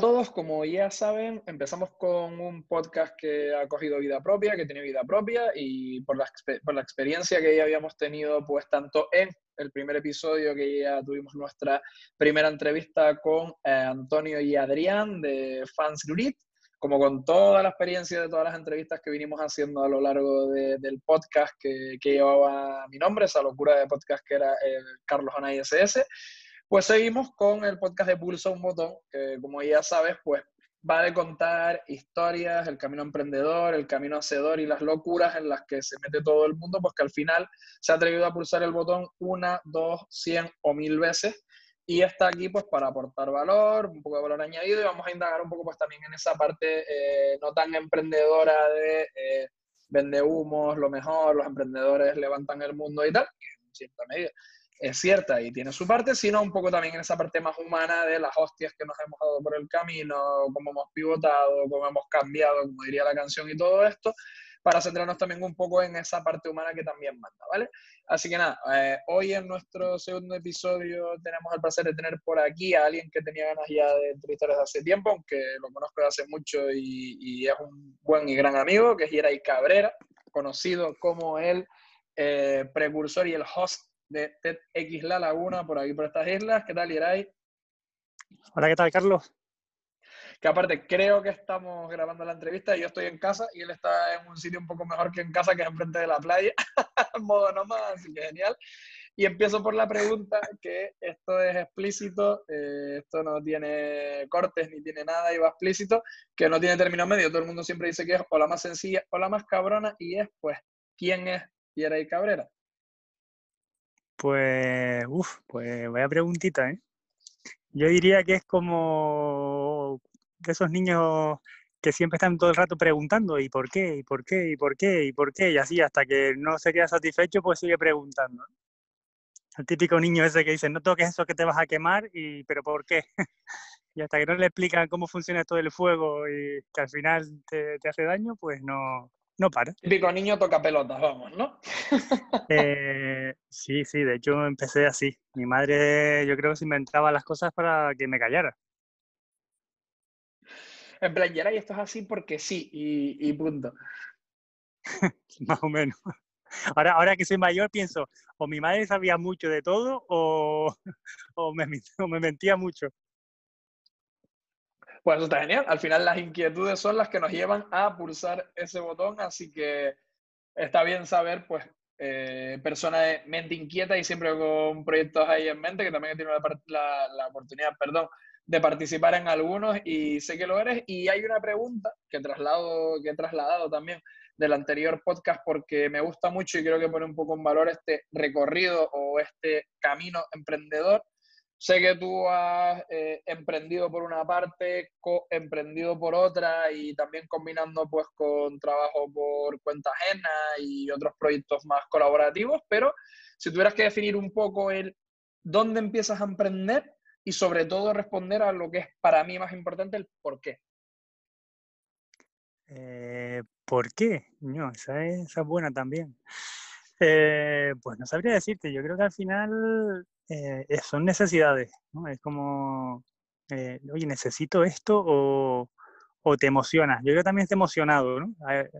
Todos, como ya saben, empezamos con un podcast que ha cogido vida propia, que tiene vida propia y por la, por la experiencia que ya habíamos tenido, pues tanto en el primer episodio que ya tuvimos nuestra primera entrevista con eh, Antonio y Adrián de Fans Grid, como con toda la experiencia de todas las entrevistas que vinimos haciendo a lo largo del podcast que, que, llevaba mi nombre, esa locura de podcast que era el Carlos Ana SS, pues seguimos con el podcast de Pulsa un Botón, que como ya sabes, pues va de contar historias, el camino emprendedor, el camino hacedor y las locuras en las que se mete todo el mundo, pues que al final se ha atrevido a pulsar el botón una, dos, cien o mil veces. Y está aquí pues para aportar valor, un poco de valor añadido y vamos a indagar un poco pues también en esa parte eh, no tan emprendedora de eh, vende humos, lo mejor, los emprendedores levantan el mundo y tal, que en cierta medida es cierta y tiene su parte, sino un poco también en esa parte más humana de las hostias que nos hemos dado por el camino, cómo hemos pivotado, cómo hemos cambiado, como diría la canción y todo esto, para centrarnos también un poco en esa parte humana que también manda, ¿vale? Así que nada, eh, hoy en nuestro segundo episodio tenemos el placer de tener por aquí a alguien que tenía ganas ya de entrevistar desde hace tiempo, aunque lo conozco desde hace mucho y, es un buen y gran amigo, que es Yeray Cabrera, conocido como el eh, precursor y el host de TEDx La Laguna, por aquí por estas islas. ¿Qué tal, Yeray? Hola, ¿qué tal, Carlos? que aparte creo que estamos grabando la entrevista y yo estoy en casa y él está en un sitio un poco mejor que en casa, que es enfrente de la playa, en modo nomás, así que genial. Y empiezo por la pregunta, que esto es explícito, eh, esto no tiene cortes ni tiene nada y va explícito, que no tiene término medio, todo el mundo siempre dice que es o la más sencilla o la más cabrona y es, pues, ¿quién es Yeray Cabrera? Pues, uff, pues vaya preguntita, ¿eh? Yo diría que es como de esos niños que siempre están todo el rato preguntando ¿y por qué? ¿y por qué? ¿y por qué? ¿y por qué? Y así hasta que no se queda satisfecho, pues sigue preguntando. El típico niño ese que dice, no toques eso que te vas a quemar, y ¿pero por qué? y hasta que no le explican cómo funciona todo el fuego y que al final te, hace daño, pues no, no para. Típico niño toca pelotas, vamos, ¿no? Eh, sí, sí, de hecho empecé así. Mi madre yo creo que se inventaba las cosas para que me callara. En plan, y esto es así porque sí, y, punto. Más o menos. Ahora, ahora que soy mayor pienso, o mi madre sabía mucho de todo o, o, me, me mentía mucho. Pues eso está genial. Al final las inquietudes son las que nos llevan a pulsar ese botón, así que está bien saber, pues, eh, persona de mente inquieta y siempre con proyectos ahí en mente, que también tenido la, la oportunidad, perdón, de participar en algunos y sé que lo eres. Y hay una pregunta que, traslado, que he trasladado también del anterior podcast porque me gusta mucho y creo que pone un poco en valor este recorrido o este camino emprendedor. Sé que tú has eh, emprendido por una parte, emprendido por otra y también combinando pues con trabajo por cuenta ajena y otros proyectos más colaborativos, pero si tuvieras que definir un poco el dónde empiezas a emprender y sobre todo responder a lo que es para mí más importante, el por qué. Eh, ¿Por qué? No, esa, es, buena también. Eh, pues no sabría decirte, yo creo que al final eh, son necesidades. Es como, oye, necesito esto o, o, te emocionas. Yo creo que también estoy emocionado, ¿no?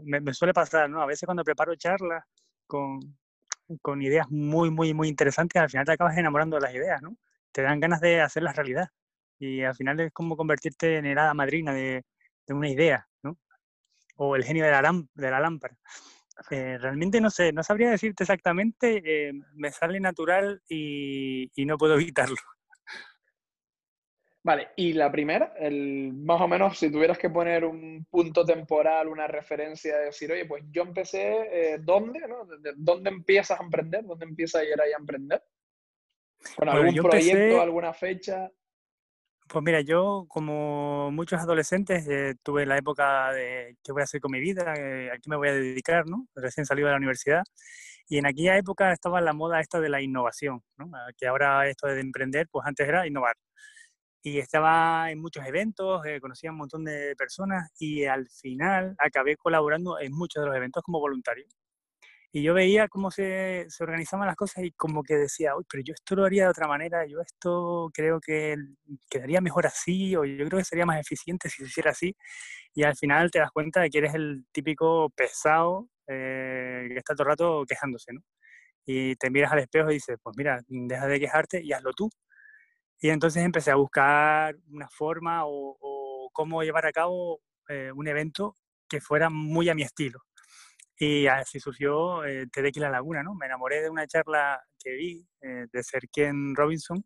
Me, me, suele pasar, ¿no? A veces cuando preparo charlas con, con ideas muy, muy, muy interesantes, al final te acabas enamorando de las ideas, te dan ganas de hacerlas realidad. Y al final es como convertirte en el madrina de, una idea. O el genio de de la lámpara. Eh, realmente no sé, no sabría decirte exactamente, eh, me sale natural y, no puedo evitarlo. Vale, y la primera, el, más o menos, si tuvieras que poner un punto temporal, una referencia, de decir, oye, pues yo empecé, eh, ¿dónde? No? ¿Dónde empiezas a emprender? ¿Dónde empieza a ir ahí a emprender? ¿Con algún proyecto, alguna fecha? Pues mira, yo como muchos adolescentes eh, tuve la época de qué voy a hacer con mi vida, eh, a qué me voy a dedicar, ¿no? Recién salido de la universidad. Y en aquella época estaba la moda esta de la innovación, ¿no? Que ahora esto de emprender, pues antes era innovar. Y estaba en muchos eventos, eh, conocía un montón de personas y al final acabé colaborando en muchos de los eventos como voluntario. Y yo veía cómo se, se, organizaban las cosas y como que decía, uy, pero yo esto lo haría de otra manera, yo esto creo que quedaría mejor así, o yo creo que sería más eficiente si se hiciera así. Y al final te das cuenta de que eres el típico pesado eh, que está todo el rato quejándose, ¿no? Y te miras al espejo y dices, pues mira, deja de quejarte y hazlo tú. Y entonces empecé a buscar una forma o, cómo llevar a cabo eh, un evento que fuera muy a mi estilo. Y así surgió eh, TEDx La Laguna, ¿no? Me enamoré de una charla que vi eh, de Sir Ken Robinson,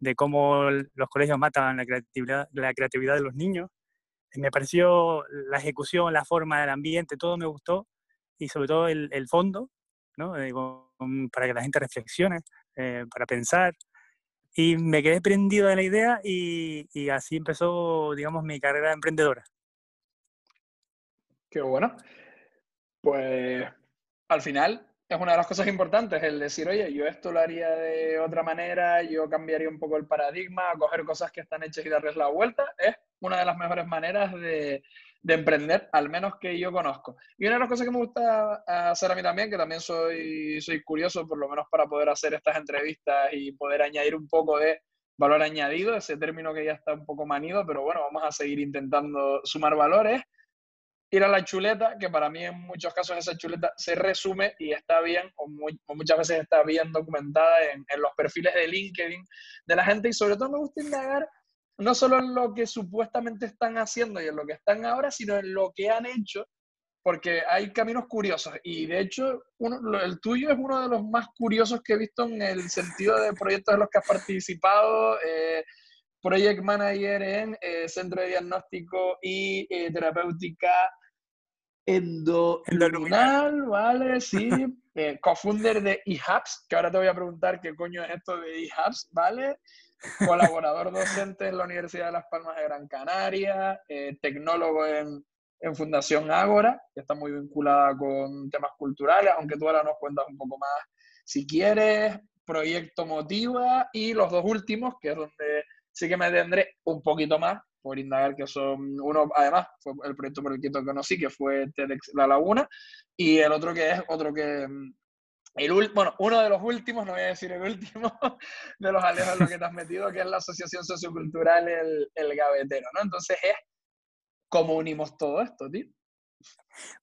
de cómo los colegios matan la creatividad, la creatividad de los niños. Me pareció la ejecución, la forma, el ambiente, todo me gustó y sobre todo el, el fondo, ¿no? Eh, para que la gente reflexione, eh, para pensar. Y me quedé prendido de la idea y, y así empezó, digamos, mi carrera emprendedora. Qué bueno. Pues al final es una de las cosas importantes el decir, oye, yo esto lo haría de otra manera, yo cambiaría un poco el paradigma, coger cosas que están hechas y darles la vuelta, es una de las mejores maneras de, de emprender, al menos que yo conozco. Y una de las cosas que me gusta hacer a mí también, que también soy, soy curioso, por lo menos para poder hacer estas entrevistas y poder añadir un poco de valor añadido, ese término que ya está un poco manido, pero bueno, vamos a seguir intentando sumar valores ir a la chuleta, que para mí en muchos casos esa chuleta se resume y está bien, o, muchas veces está bien documentada en, los perfiles de LinkedIn de la gente y sobre todo me gusta indagar no solo en lo que supuestamente están haciendo y en lo que están ahora, sino en lo que han hecho, porque hay caminos curiosos y de hecho uno, el tuyo es uno de los más curiosos que he visto en el sentido de proyectos en los que has participado. Eh, Project Manager en eh, Centro de Diagnóstico y eh, Terapéutica Endoluminal, ¿vale? Sí. Eh, co-founder de eHubs, que ahora te voy a preguntar qué coño es esto de eHubs, ¿vale? Colaborador docente en la Universidad de Las Palmas de Gran Canaria, tecnólogo en, en Fundación Ágora, que está muy vinculada con temas culturales, aunque tú ahora nos cuentas un poco más si quieres, Proyecto Motiva y los dos últimos, que es donde sí que me tendré un poquito más por indagar que son uno, además, fue el proyecto por el que conocí, que fue TEDx La Laguna, y el otro que es otro que, mm, el bueno, uno de los últimos, no voy a decir el último, de los alejos en los que te has metido, que es la Asociación Sociocultural El, el Gavetero, ¿no? Entonces es cómo unimos todo esto, tío.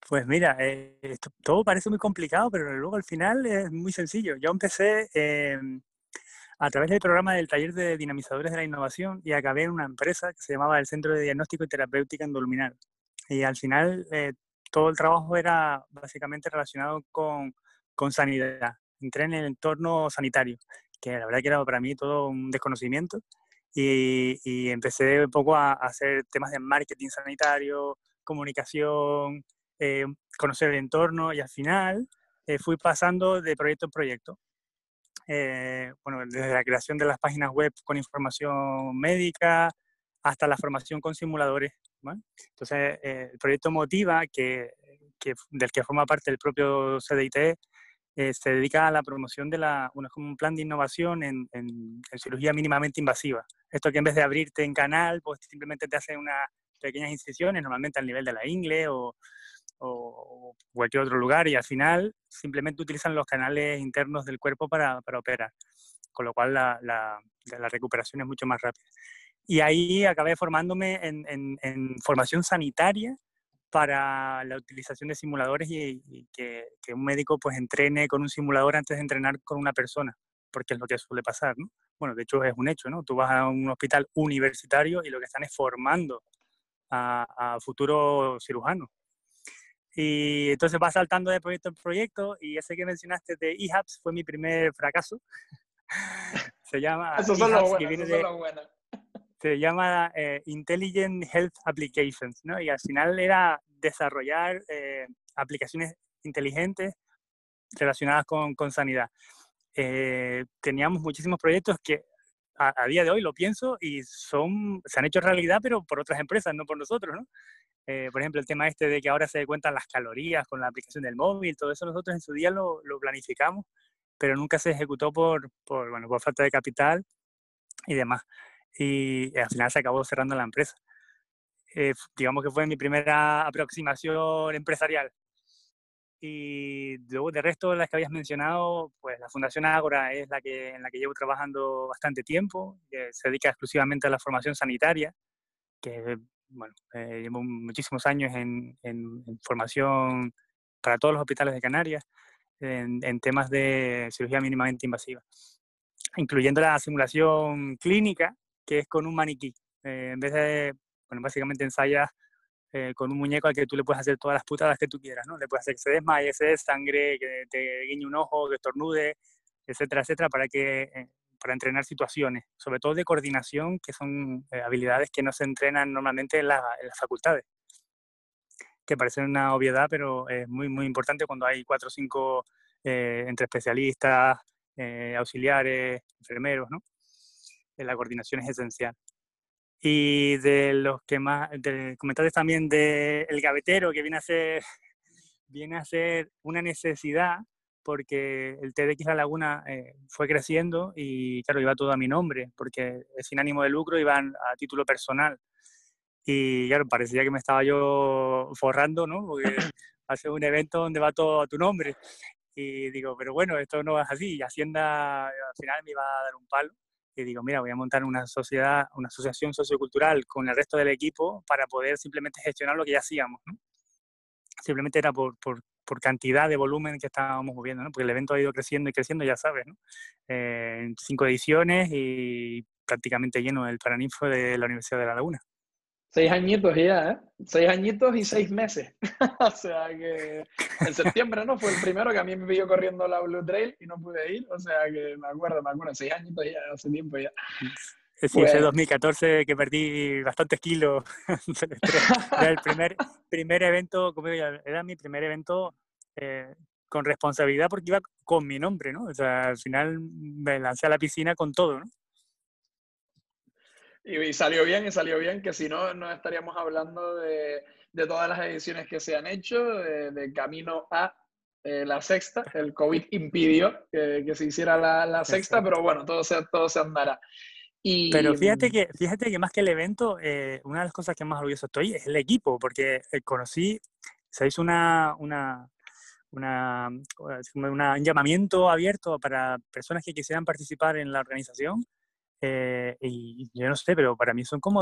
Pues mira, eh, todo parece muy complicado, pero luego al final es muy sencillo. Yo empecé eh, a través del programa del taller de dinamizadores de la innovación y acabé en una empresa que se llamaba el Centro de Diagnóstico y Terapéutica Endoluminal. Y al final eh, todo el trabajo era básicamente relacionado con, con sanidad. Entré en el entorno sanitario, que la verdad que era para mí todo un desconocimiento. Y, y empecé un poco a, hacer temas de marketing sanitario, comunicación, eh, conocer el entorno y al final eh, fui pasando de proyecto en proyecto. Eh, bueno, desde la creación de las páginas web con información médica hasta la formación con simuladores. Entonces, eh, el proyecto Motiva, que, que, del que forma parte el propio CDIT, eh, se dedica a la promoción de la, bueno, como un plan de innovación en, en, cirugía mínimamente invasiva. Esto que en vez de abrirte en canal, pues simplemente te hace unas pequeñas incisiones, normalmente al nivel de la ingle o, o cualquier otro lugar y al final simplemente utilizan los canales internos del cuerpo para, para operar, con lo cual la, la, la, recuperación es mucho más rápida. Y ahí acabé formándome en, en, en formación sanitaria para la utilización de simuladores y, que, que, un médico pues entrene con un simulador antes de entrenar con una persona, porque es lo que suele pasar, ¿no? Bueno, de hecho es un hecho, ¿no? Tú vas a un hospital universitario y lo que están es formando a, a futuros cirujanos y entonces va saltando de proyecto en proyecto y ese que mencionaste de eHubs fue mi primer fracaso. se llama... Eso son Se llama eh, Intelligent Health Applications, ¿no? Y al final era desarrollar eh, aplicaciones inteligentes relacionadas con, con sanidad. Eh, teníamos muchísimos proyectos que a, a, día de hoy lo pienso y son, se han hecho realidad, pero por otras empresas, no por nosotros, ¿no? Eh, por ejemplo, el tema este de que ahora se cuentan las calorías con la aplicación del móvil, todo eso nosotros en su día lo, lo planificamos, pero nunca se ejecutó por, por, bueno, por falta de capital y demás. Y al final se acabó cerrando la empresa. Eh, digamos que fue mi primera aproximación empresarial. Y luego, de resto las que habías mencionado, pues la Fundación Ágora es la que, en la que llevo trabajando bastante tiempo, que se dedica exclusivamente a la formación sanitaria, que bueno, eh, llevo muchísimos años en, en, formación para todos los hospitales de Canarias, en, en temas de cirugía mínimamente invasiva, incluyendo la simulación clínica, que es con un maniquí. Eh, en vez de, bueno, básicamente ensayas eh, con un muñeco al que tú le puedes hacer todas las putadas que tú quieras, ¿no? Le puedes hacer que se desmaye, se sangre, que te guiñe un ojo, que estornude, etcétera, etcétera, para que eh, para entrenar situaciones, sobre todo de coordinación, que son habilidades que no se entrenan normalmente en, las facultades, que parecen una obviedad, pero es muy, muy importante cuando hay cuatro o cinco entre especialistas, auxiliares, enfermeros, ¿no? La coordinación es esencial y de los que más, de, comentaste también del el gavetero, que viene a ser, viene a ser una necesidad, porque el TDX La Laguna eh, fue creciendo y claro, iba todo a mi nombre, porque sin ánimo de lucro, iban a título personal. Y claro, parecía que me estaba yo forrando, ¿no? Porque hace un evento donde va todo a tu nombre. Y digo, pero bueno, esto no es así. Y Hacienda al final me iba a dar un palo y digo, mira, voy a montar una sociedad, una asociación sociocultural con el resto del equipo para poder simplemente gestionar lo que ya hacíamos, ¿no? Simplemente era por, por, cantidad de volumen que estábamos moviendo, ¿no? Porque el evento ha ido creciendo y creciendo, ya sabes, ¿no? Eh, cinco ediciones y prácticamente lleno el Paraninfo de la Universidad de La Laguna. Seis añitos ya, ¿eh? Seis añitos y seis meses. o sea que en septiembre, ¿no? Fue el primero que a mí me pidió corriendo la Blue Trail y no pude ir. O sea que me acuerdo, me acuerdo. Seis añitos ya, hace tiempo ya. Sí, ese 2014 que perdí bastantes kilos. era el primer, primer evento, como digo, era mi primer evento eh, con responsabilidad porque iba con mi nombre, ¿no? O sea, al final me lancé a la piscina con todo, ¿no? Y, salió bien, y salió bien, que si no, no estaríamos hablando de, de todas las ediciones que se han hecho, de, camino a eh, la sexta. El COVID impidió que, que se hiciera la, la sexta, pero bueno, todo se, todo se andará. Y... Pero fíjate que, fíjate que más que el evento, eh, una de las cosas que más orgulloso estoy es el equipo, porque eh, conocí, se hizo una, una, una, un llamamiento abierto para personas que quisieran participar en la organización eh, y yo no sé, pero para mí son como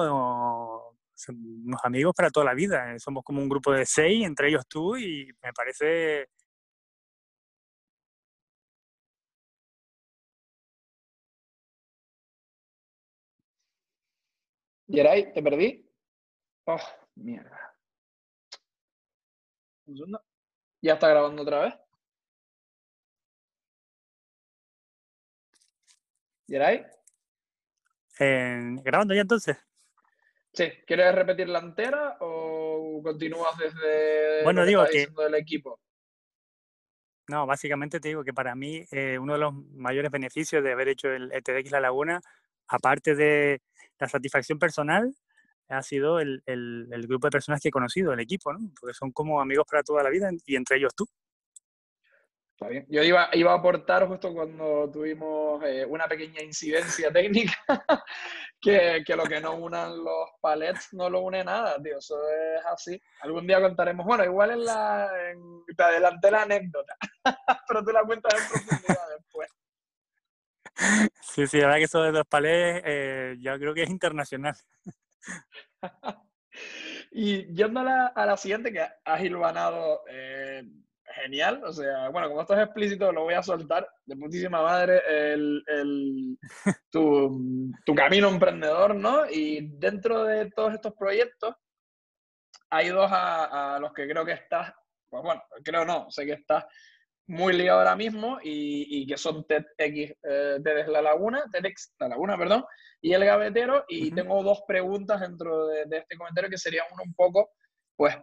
unos amigos para toda la vida. Eh, somos como un grupo de seis, entre ellos tú, y me parece... Geray, ¿te perdí? Oh, mierda. ¿Ya está grabando otra vez? ¿Geray? ¿Grabando ya entonces? Sí, ¿quieres repetir la entera o continúas desde bueno, digo que, del equipo? No, básicamente te digo que para mí eh, uno de los mayores beneficios de haber hecho el ETDX La Laguna, aparte de la satisfacción personal, ha sido el, el, el, grupo de personas que he conocido, el equipo, ¿no? Porque son como amigos para toda la vida y entre ellos tú. Yo iba, iba a aportar justo cuando tuvimos eh, una pequeña incidencia técnica, que, que, lo que no unan los palets no lo une nada, tío. Eso es así. Algún día contaremos. Bueno, igual en la. En, te adelanté la anécdota, pero tú la cuentas en profundidad después. Sí, sí, la verdad que eso de los palets eh, yo creo que es internacional. y yendo a la, a la siguiente, que has hilvanado. Eh, genial. O sea, bueno, como esto es explícito, lo voy a soltar de muchísima madre el, el tu, tu, camino emprendedor, ¿no? Y dentro de todos estos proyectos, hay dos a, a los que creo que estás, pues bueno, creo no, sé que estás muy ligado ahora mismo y, y que son TEDx eh, TEDx La Laguna, TEDx La Laguna, perdón, y El Gavetero. Y tengo dos preguntas dentro de, de, este comentario que serían uno un poco, pues,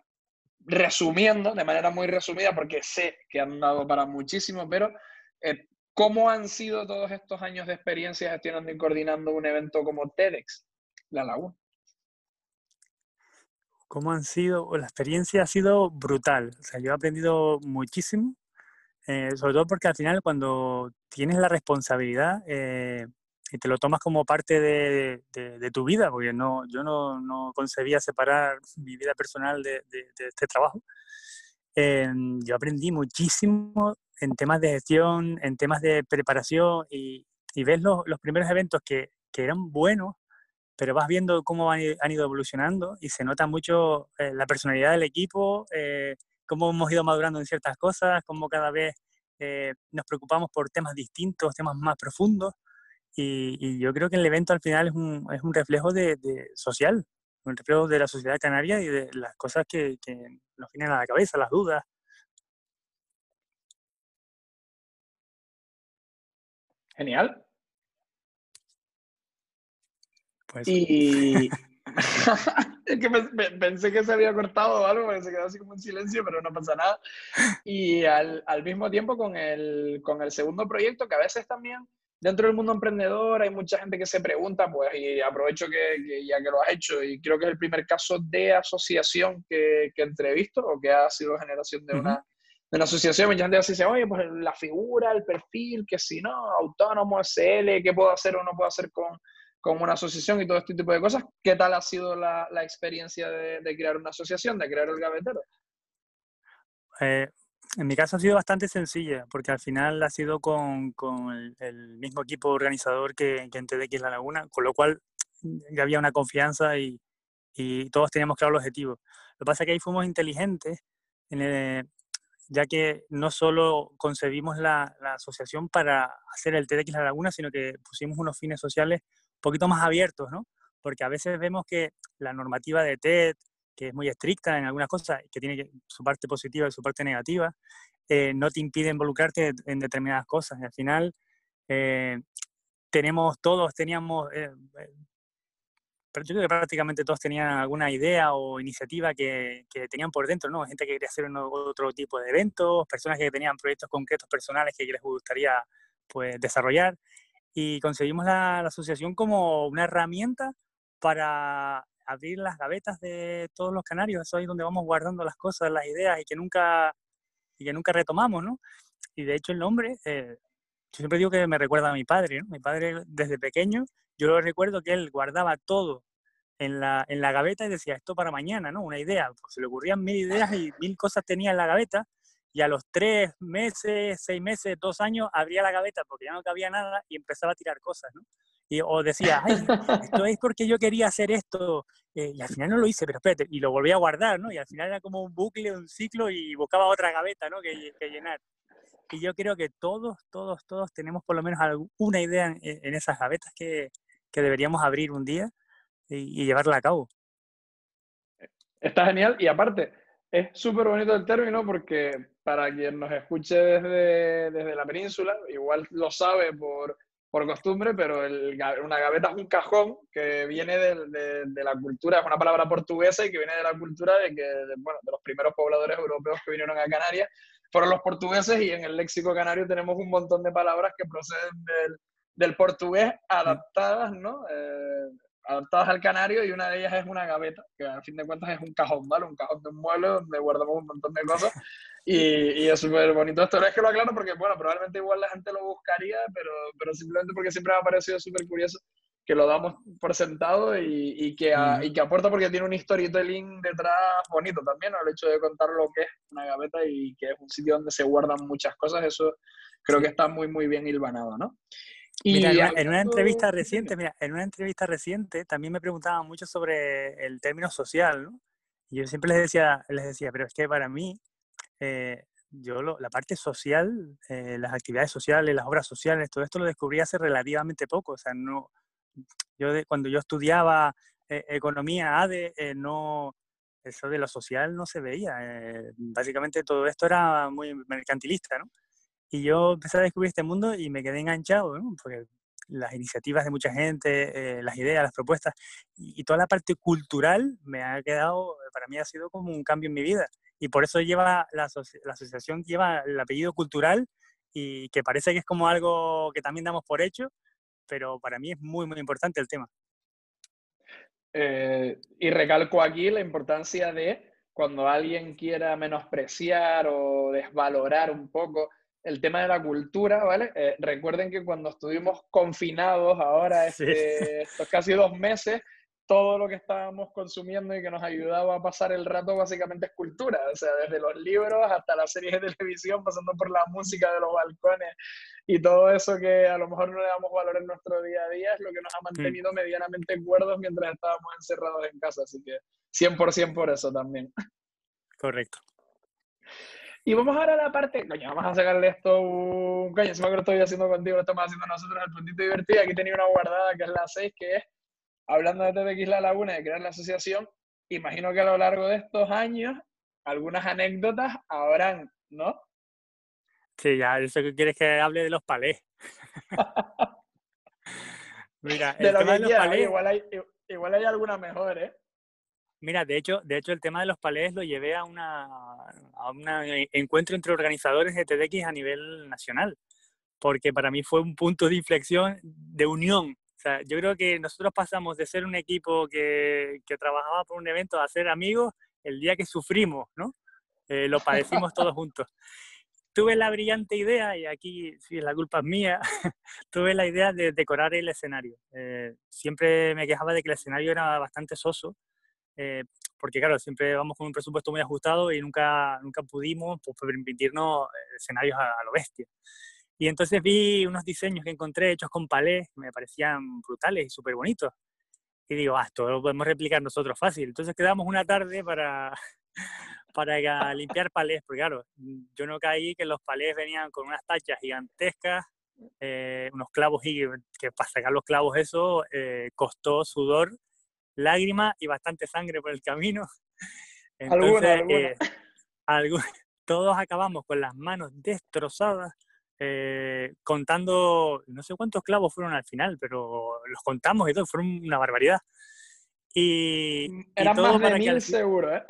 resumiendo, de manera muy resumida, porque sé que han dado para muchísimo, pero eh, ¿cómo han sido todos estos años de experiencia gestionando y coordinando un evento como TEDx, La Laguna? ¿Cómo han sido? La experiencia ha sido brutal. O sea, yo he aprendido muchísimo, eh, sobre todo porque al final cuando tienes la responsabilidad, eh, y te lo tomas como parte de, de, tu vida, porque no, yo no, no, concebía separar mi vida personal de, de este trabajo. em, yo aprendí muchísimo en temas de gestión, en temas de preparación y, y ves los, los primeros eventos que, que, eran buenos, pero vas viendo cómo han, ido evolucionando y se nota mucho eh, la personalidad del equipo, eh, cómo hemos ido madurando en ciertas cosas, cómo cada vez eh, nos preocupamos por temas distintos, temas más profundos. Y, y, yo creo que el evento al final es un, es un reflejo de, de, social, un reflejo de la sociedad canaria y de las cosas que, que nos vienen a la cabeza, las dudas, Genial. Pues... Y es que pensé que se había cortado algo, porque se quedó así como en silencio, pero no pasa nada. Y al, al mismo tiempo con el, con el segundo proyecto, que a veces también dentro del mundo emprendedor hay mucha gente que se pregunta, pues, y aprovecho que, que, ya que lo has hecho, y creo que es el primer caso de asociación que, que entrevisto o que ha sido generación de una, de la asociación, mucha gente dice, oye, pues la figura, el perfil, que si no, autónomo, SL, ¿qué puedo hacer o no puedo hacer con, con una asociación y todo este tipo de cosas? ¿Qué tal ha sido la, la experiencia de, de, crear una asociación, de crear el gavetero? Eh, en mi caso ha sido bastante sencilla, porque al final ha sido con, con el, el, mismo equipo organizador que, que en TDX La Laguna, con lo cual ya había una confianza y, y todos teníamos claro el objetivo. Lo que pasa es que ahí fuimos inteligentes en el, ya que no solo concebimos la, la, asociación para hacer el TDX La Laguna, sino que pusimos unos fines sociales un poquito más abiertos, ¿no? Porque a veces vemos que la normativa de TED, que es muy estricta en algunas cosas, que tiene su parte positiva y su parte negativa, eh, no te impide involucrarte en determinadas cosas. Y al final, eh, tenemos todos, teníamos eh, pero yo creo que prácticamente todos tenían alguna idea o iniciativa que, que tenían por dentro, ¿no? Gente que quería hacer otro tipo de eventos, personas que tenían proyectos concretos personales que les gustaría pues, desarrollar. Y conseguimos la, la asociación como una herramienta para abrir las gavetas de todos los canarios, eso es donde vamos guardando las cosas, las ideas y que nunca, y que nunca retomamos, ¿no? Y de hecho el nombre, eh, yo siempre digo que me recuerda a mi padre, ¿no? Mi padre desde pequeño yo recuerdo que él guardaba todo en la, en la gaveta y decía, esto para mañana, ¿no? Una idea. Pues se le ocurrían mil ideas y mil cosas tenía en la gaveta y a los tres meses, seis meses, dos años, abría la gaveta porque ya no cabía nada y empezaba a tirar cosas, ¿no? Y, o decía, ay, esto es porque yo quería hacer esto eh, y al final no lo hice, pero espérate, y lo volví a guardar, ¿no? Y al final era como un bucle, un ciclo y buscaba otra gaveta, ¿no? Que, llenar. Y yo creo que todos, todos, todos tenemos por lo menos alguna idea en, en esas gavetas que, que deberíamos abrir un día y llevarla a cabo. Está genial y aparte, es súper bonito el término porque para quien nos escuche desde, desde la península, igual lo sabe por, por costumbre, pero el, una gaveta es un cajón que viene de, de, la cultura, es una palabra portuguesa y que viene de la cultura de que, de, bueno, de los primeros pobladores europeos que vinieron a Canarias fueron los portugueses y en el léxico canario tenemos un montón de palabras que proceden del, del portugués adaptadas, ¿no? Eh, adaptadas al canario y una de ellas es una gaveta, que a fin de cuentas es un cajón, ¿vale? Un cajón de un mueble donde guardamos un montón de cosas y, y es súper bonito esto. No es que lo aclaro porque, bueno, probablemente igual la gente lo buscaría, pero, pero simplemente porque siempre me ha parecido súper curioso que lo damos por sentado y, y que, a, y que aporta porque tiene un storytelling detrás bonito también, ¿no? el hecho de contar lo que es una gaveta y que es un sitio donde se guardan muchas cosas, eso creo que está muy, muy bien hilvanado, ¿no? Mira, en, una, en una, entrevista reciente, mira, en una entrevista reciente también me preguntaban mucho sobre el término social, ¿no? Y yo siempre les decía, les decía, pero es que para mí, eh, yo lo, la parte social, eh, las actividades sociales, las obras sociales, todo esto lo descubrí hace relativamente poco. O sea, no, yo de, cuando yo estudiaba eh, economía ADE, eh, no, eso de lo social no se veía. Eh, básicamente todo esto era muy mercantilista, ¿no? Y yo empecé a descubrir este mundo y me quedé enganchado, ¿no? Porque las iniciativas de mucha gente, eh, las ideas, las propuestas y, y, toda la parte cultural me ha quedado, para mí ha sido como un cambio en mi vida. Y por eso lleva la, la asociación lleva el apellido cultural y que parece que es como algo que también damos por hecho, pero para mí es muy, muy importante el tema. Eh, y recalco aquí la importancia de cuando alguien quiera menospreciar o desvalorar un poco el tema de la cultura, ¿vale? Eh, recuerden que cuando estuvimos confinados ahora, este, sí. estos casi dos meses, todo lo que estábamos consumiendo y que nos ayudaba a pasar el rato básicamente es cultura, o sea, desde los libros hasta las series de televisión, pasando por la música de los balcones y todo eso que a lo mejor no le damos valor en nuestro día a día es lo que nos ha mantenido medianamente cuerdos mientras estábamos encerrados en casa, así que 100% por eso también. Correcto. Y vamos ahora a la parte, coño, vamos a sacarle esto un... Coño, si me acuerdo estoy haciendo contigo, lo estamos haciendo nosotros, el puntito divertido. Aquí tenía una guardada que es la 6, que es, hablando de TDX La Laguna de crear la asociación, imagino que a lo largo de estos años, algunas anécdotas habrán, ¿no? Sí, ya, eso que quieres que hable de los palés. Mira, el de tema de los palés... Igual hay, igual hay alguna mejor, ¿eh? Mira, de hecho, de hecho el tema de los palés lo llevé a un a una encuentro entre organizadores de TEDx a nivel nacional, porque para mí fue un punto de inflexión de unión. O sea, yo creo que nosotros pasamos de ser un equipo que, que trabajaba por un evento a ser amigos el día que sufrimos, ¿no? Eh, lo padecimos todos juntos. Tuve la brillante idea, y aquí sí, la culpa es mía, tuve la idea de decorar el escenario. Eh, siempre me quejaba de que el escenario era bastante soso, eh, porque claro, siempre vamos con un presupuesto muy ajustado y nunca, nunca pudimos pues, permitirnos eh, escenarios a, lo bestia. Y entonces vi unos diseños que encontré hechos con palés, me parecían brutales y súper bonitos. Y digo, ah, esto lo podemos replicar nosotros fácil. Entonces quedamos una tarde para, para limpiar palés, porque claro, yo no caí que los palés venían con unas tachas gigantescas, eh, unos clavos, y que para sacar los clavos eso costó sudor lágrimas y bastante sangre por el camino. Entonces, eh, todos acabamos con las manos destrozadas, eh, contando, no sé cuántos clavos fueron al final, pero los contamos y todo, fueron una barbaridad. Y, Eran más de mil seguro, ¿eh?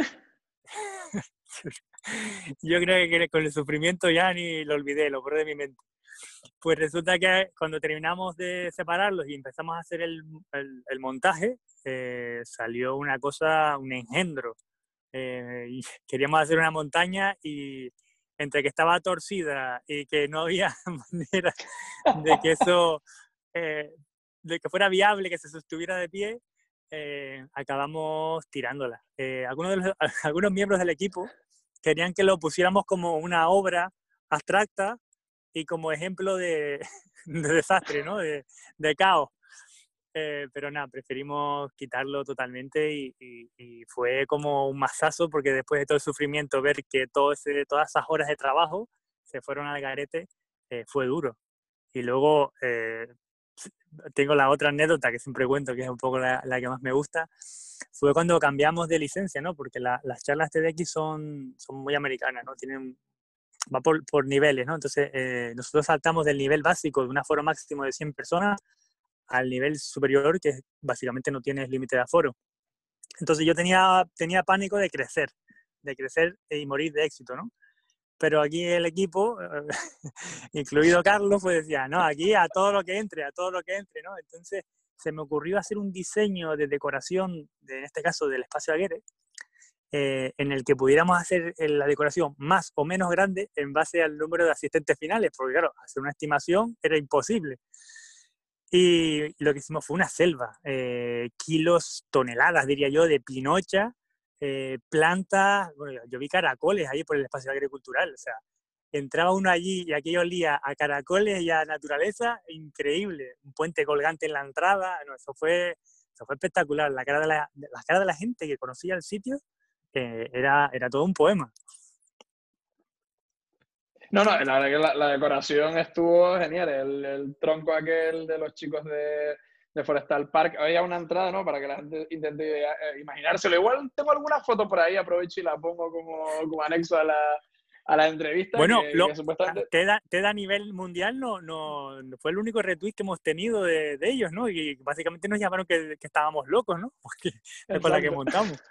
Yo creo que con el sufrimiento ya ni lo olvidé, lo borré de mi mente. Pues resulta que cuando terminamos de separarlos y empezamos a hacer el, montaje, eh, salió una cosa, un engendro. Eh, queríamos hacer una montaña y entre que estaba torcida y que no había manera de que eso, eh, de que fuera viable, que se sostuviera de pie, acabamos tirándola. algunos, de los, algunos miembros del equipo querían que lo pusiéramos como una obra abstracta y como ejemplo de, desastre, ¿no? De, caos. Eh, pero nada, preferimos quitarlo totalmente y, fue como un masazo porque después de todo el sufrimiento ver que todo ese, todas esas horas de trabajo se fueron al garete eh, fue duro. Y luego eh, tengo la otra anécdota que siempre cuento, que es un poco la, que más me gusta, fue cuando cambiamos de licencia, ¿no? Porque las charlas TEDx son, son muy americanas, ¿no? Tienen va por, por niveles, ¿no? Entonces, eh, nosotros saltamos del nivel básico de un aforo máximo de 100 personas al nivel superior, que básicamente no tiene límite de aforo. Entonces, yo tenía, tenía pánico de crecer, de crecer y morir de éxito, ¿no? Pero aquí el equipo, incluido Carlos, pues decía, no, aquí a todo lo que entre, a todo lo que entre, ¿no? Entonces, se me ocurrió hacer un diseño de decoración, de, en este caso del espacio Aguirre, eh, en el que pudiéramos hacer eh, la decoración más o menos grande en base al número de asistentes finales, porque claro, hacer una estimación era imposible. Y lo que hicimos fue una selva, eh, kilos, toneladas, diría yo, de pinocha, plantas, bueno, yo vi caracoles ahí por el espacio agricultural, o sea, entraba uno allí y aquello olía a caracoles y a naturaleza, increíble, un puente colgante en la entrada, eso fue, eso fue espectacular, la cara, de la, la cara de la gente que conocía el sitio, era, era todo un poema. No, no, la verdad que la, decoración estuvo genial. El, tronco aquel de los chicos de, de, Forestal Park. Había una entrada, ¿no? Para que la gente intente eh, imaginárselo. Igual tengo alguna foto por ahí, aprovecho y la pongo como, como anexo a la, a la entrevista. Bueno, te, da, te da a nivel mundial, no, no, fue el único retweet que hemos tenido de, de ellos, ¿no? Y básicamente nos llamaron que, que estábamos locos, ¿no? Porque es para la que montamos.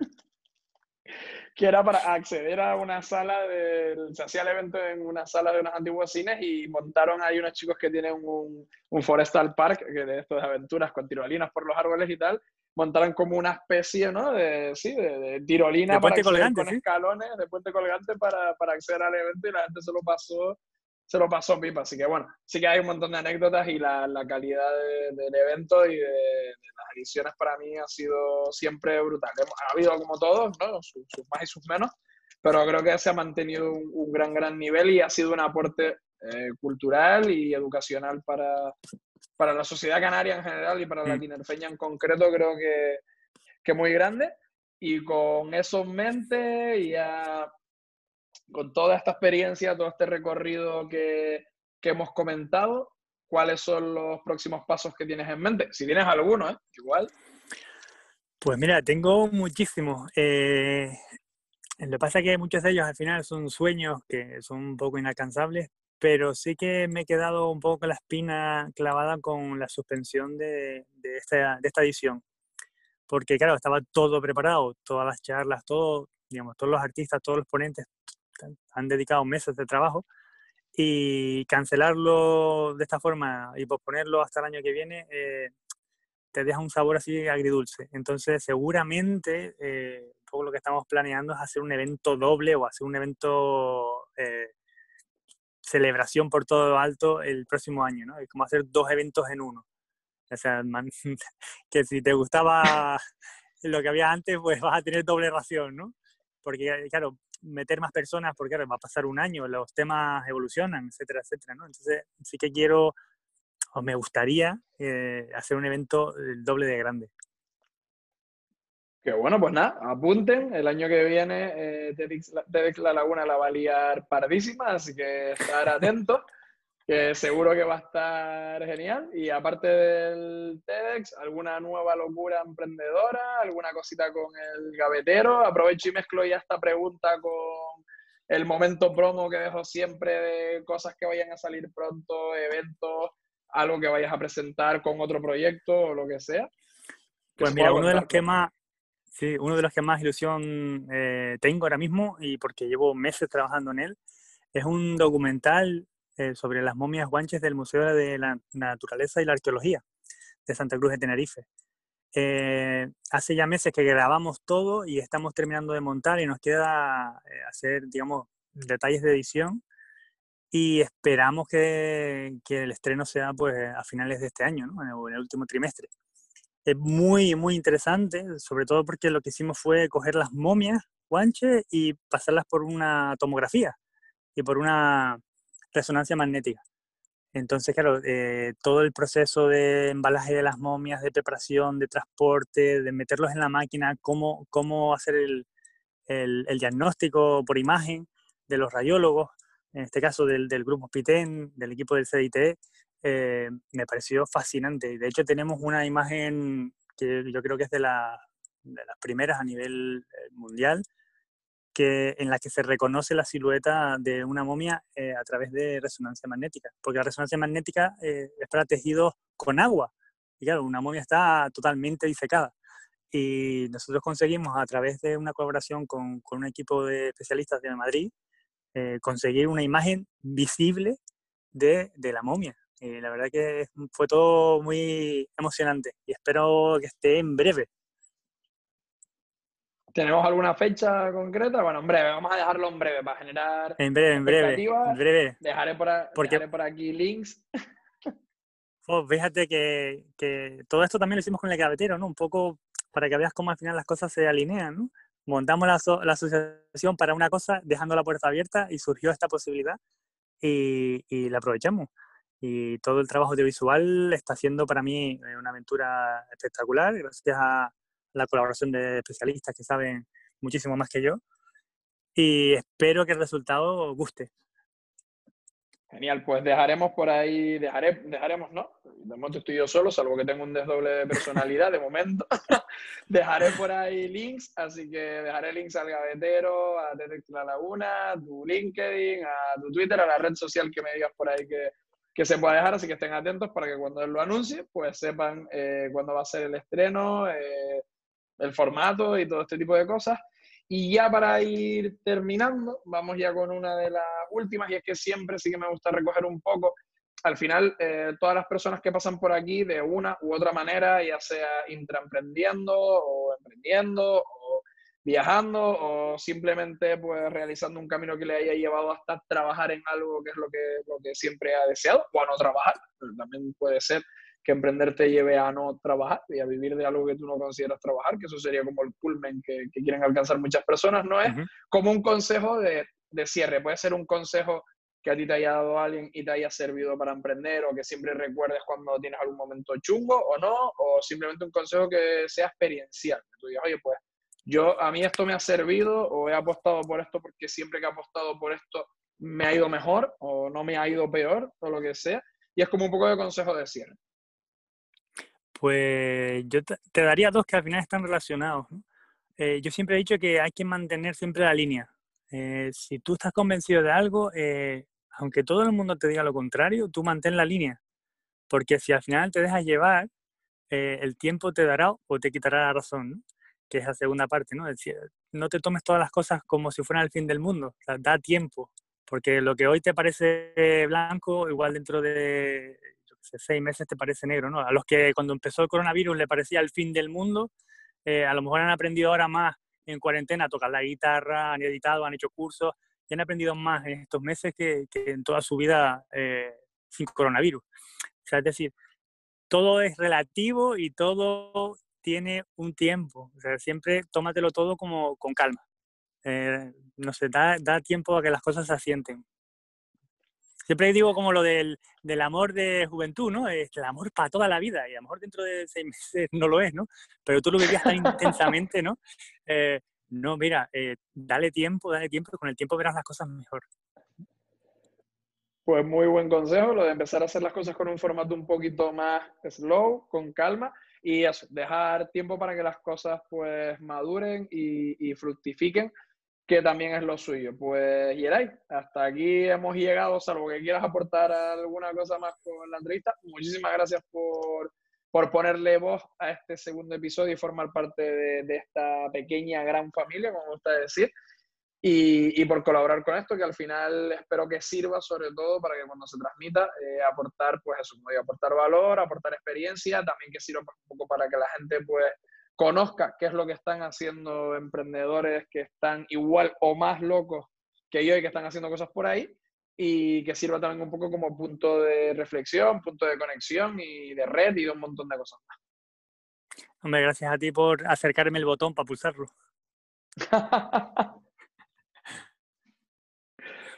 Que era para acceder a una sala, de, se hacía el evento en una sala de unos antiguos cines y montaron ahí unos chicos que tienen un, un forestal park, que de estos aventuras con tirolinas por los árboles y tal, montaron como una especie, ¿no? De, sí, de, tirolina para colgante, con escalones, de puente colgante para, para acceder al evento y la gente se lo pasó se lo pasó pipa. Así que bueno, sí que hay un montón de anécdotas y la, la calidad del evento y de, las ediciones para mí ha sido siempre brutal. Ha habido como todos, ¿no? Sus, más y sus menos, pero creo que se ha mantenido un, gran, gran nivel y ha sido un aporte eh, cultural y educacional para, para la sociedad canaria en general y para la tinerfeña en concreto, creo que, que muy grande. Y con eso en mente y ya con toda esta experiencia, todo este recorrido que, que, hemos comentado, ¿cuáles son los próximos pasos que tienes en mente? Si tienes alguno, ¿eh? Igual. Pues mira, tengo muchísimos. Eh, lo que pasa es que muchos de ellos al final son sueños que son un poco inalcanzables, pero sí que me he quedado un poco la espina clavada con la suspensión de, de, esta, de esta edición. Porque claro, estaba todo preparado, todas las charlas, todo, digamos, todos los artistas, todos los ponentes han dedicado meses de trabajo y cancelarlo de esta forma y posponerlo hasta el año que viene eh, te deja un sabor así agridulce. Entonces, seguramente eh, todo lo que estamos planeando es hacer un evento doble o hacer un evento eh, celebración por todo lo alto el próximo año, ¿no? Es como hacer dos eventos en uno. O sea, que si te gustaba lo que había antes, pues vas a tener doble ración, ¿no? Porque, claro, meter más personas, porque va a pasar un año, los temas evolucionan, etcétera, etcétera, ¿no? Entonces, sí que quiero, o me gustaría eh, hacer un evento el doble de grande. Que bueno, pues nada, apunten, el año que viene eh, TEDx, La Laguna la va a liar pardísima, así que estar atentos que seguro que va a estar genial. Y aparte del TEDx, alguna nueva locura emprendedora, alguna cosita con el gavetero. Aprovecho y mezclo ya esta pregunta con el momento promo que dejo siempre de cosas que vayan a salir pronto, eventos, algo que vayas a presentar con otro proyecto o lo que sea. Pues mira, uno de los que más, sí, uno de los que más ilusión eh, tengo ahora mismo y porque llevo meses trabajando en él, es un documental eh, sobre las momias guanches del Museo de la Naturaleza y la Arqueología de Santa Cruz de Tenerife. Eh, hace ya meses que grabamos todo y estamos terminando de montar y nos queda eh, hacer, digamos, detalles de edición y esperamos que, el estreno sea pues a finales de este año, en el último trimestre. Es muy, muy interesante, sobre todo porque lo que hicimos fue coger las momias guanches y pasarlas por una tomografía y por una resonancia magnética. Entonces, claro, eh, todo el proceso de embalaje de las momias, de preparación, de transporte, de meterlos en la máquina, cómo, cómo hacer el, el, diagnóstico por imagen de los radiólogos, en este caso del, del grupo PITEN, del equipo del CDIT, eh, me pareció fascinante. De hecho, tenemos una imagen que yo creo que es de, la, de las primeras a nivel eh, mundial, en la que se reconoce la silueta de una momia eh, a través de resonancia magnética, porque la resonancia magnética eh, es para tejidos con agua, y claro, una momia está totalmente disecada. Y nosotros conseguimos a través de una colaboración con, con un equipo de especialistas de Madrid, eh, conseguir una imagen visible de, de la momia. Y la verdad que fue todo muy emocionante y espero que esté en breve ¿Tenemos alguna fecha concreta? Bueno, en breve, vamos a dejarlo en breve para generar. En breve, en breve. En breve. Dejaré por, dejaré por aquí links. Oh, fíjate que, que, todo esto también lo hicimos con el gavetero, ¿no? Un poco para que veas cómo al final las cosas se alinean, ¿no? Montamos la, la asociación para una cosa, dejando la puerta abierta y surgió esta posibilidad y, y la aprovechamos. Y todo el trabajo audiovisual está siendo para mí una aventura espectacular, gracias a, la colaboración de especialistas que saben muchísimo más que yo. Y espero que el resultado guste. Genial, pues dejaremos por ahí, dejaré, dejaremos, ¿no? De momento estoy yo solo, salvo que tengo un desdoble de personalidad de momento. dejaré por ahí links, así que dejaré links al gavetero, a Detect La Laguna, a tu LinkedIn, a tu Twitter, a la red social que me digas por ahí que, que se pueda dejar, así que estén atentos para que cuando él lo anuncie, pues sepan eh, cuándo va a ser el estreno, eh, el formato y todo este tipo de cosas. Y ya para ir terminando, vamos ya con una de las últimas, y es que siempre sí que me gusta recoger un poco. Al final, eh, todas las personas que pasan por aquí de una u otra manera, ya sea intraemprendiendo o emprendiendo o viajando o simplemente pues realizando un camino que le haya llevado hasta trabajar en algo que es lo que, lo que siempre ha deseado o no trabajar. también puede ser que emprender te lleve a no trabajar y a vivir de algo que tú no consideras trabajar, que eso sería como el culmen que, quieren alcanzar muchas personas, no es como un consejo de, de cierre, puede ser un consejo que a ti te haya dado alguien y te haya servido para emprender o que siempre recuerdes cuando tienes algún momento chungo o no, o simplemente un consejo que sea experiencial. Que tú digas, oye, pues yo a mí esto me ha servido o he apostado por esto porque siempre que he apostado por esto me ha ido mejor o no me ha ido peor o lo que sea. Y es como un poco de consejo de cierre. Pues yo te, daría dos que al final están relacionados. Eh, yo siempre he dicho que hay que mantener siempre la línea. Eh, si tú estás convencido de algo, eh, aunque todo el mundo te diga lo contrario, tú mantén la línea. Porque si al final te dejas llevar, el tiempo te dará o te quitará la razón, que es la segunda parte, ¿no? no te tomes todas las cosas como si fueran el fin del mundo, da tiempo, porque lo que hoy te parece blanco, igual dentro de seis meses te parece negro, ¿no? A los que cuando empezó el coronavirus le parecía el fin del mundo, a lo mejor han aprendido ahora más en cuarentena a tocar la guitarra, han editado, han hecho cursos y han aprendido más en estos meses que, en toda su vida eh, sin coronavirus. O sea, es decir, todo es relativo y todo tiene un tiempo. O sea, siempre tómatelo todo como con calma. Eh, no sé, da tiempo a que las cosas se asienten. Siempre digo como lo del, del, amor de juventud, ¿no? Es el amor para toda la vida y a lo mejor dentro de seis meses no lo es, ¿no? Pero tú lo vivías tan intensamente, ¿no? Eh, no, mira, eh, dale tiempo, dale tiempo, con el tiempo verás las cosas mejor. Pues muy buen consejo, lo de empezar a hacer las cosas con un formato un poquito más slow, con calma, y eso, dejar tiempo para que las cosas pues maduren y, y fructifiquen que también es lo suyo. Pues, Yeray, hasta aquí hemos llegado, salvo que quieras aportar alguna cosa más con la entrevista. Muchísimas gracias por, por ponerle voz a este segundo episodio y formar parte de, esta pequeña, gran familia, como gusta decir. Y, y, por colaborar con esto, que al final espero que sirva sobre todo para que cuando se transmita, eh, aportar, pues eso, aportar valor, aportar experiencia, también que sirva un poco para que la gente, pues, conozca qué es lo que están haciendo emprendedores que están igual o más locos que yo y que están haciendo cosas por ahí y que sirva también un poco como punto de reflexión, punto de conexión y de red y de un montón de cosas más. Hombre, gracias a ti por acercarme el botón para pulsarlo.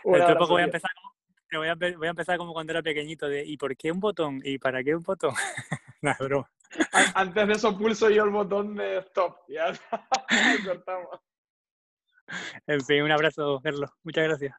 voy a empezar como, voy a, voy a empezar como cuando era pequeñito de ¿y por qué un botón? ¿y para qué un botón? no, broma. Antes de eso pulso yo el botón de stop. Ya cortamos. En fin, un abrazo, Carlos. Muchas gracias.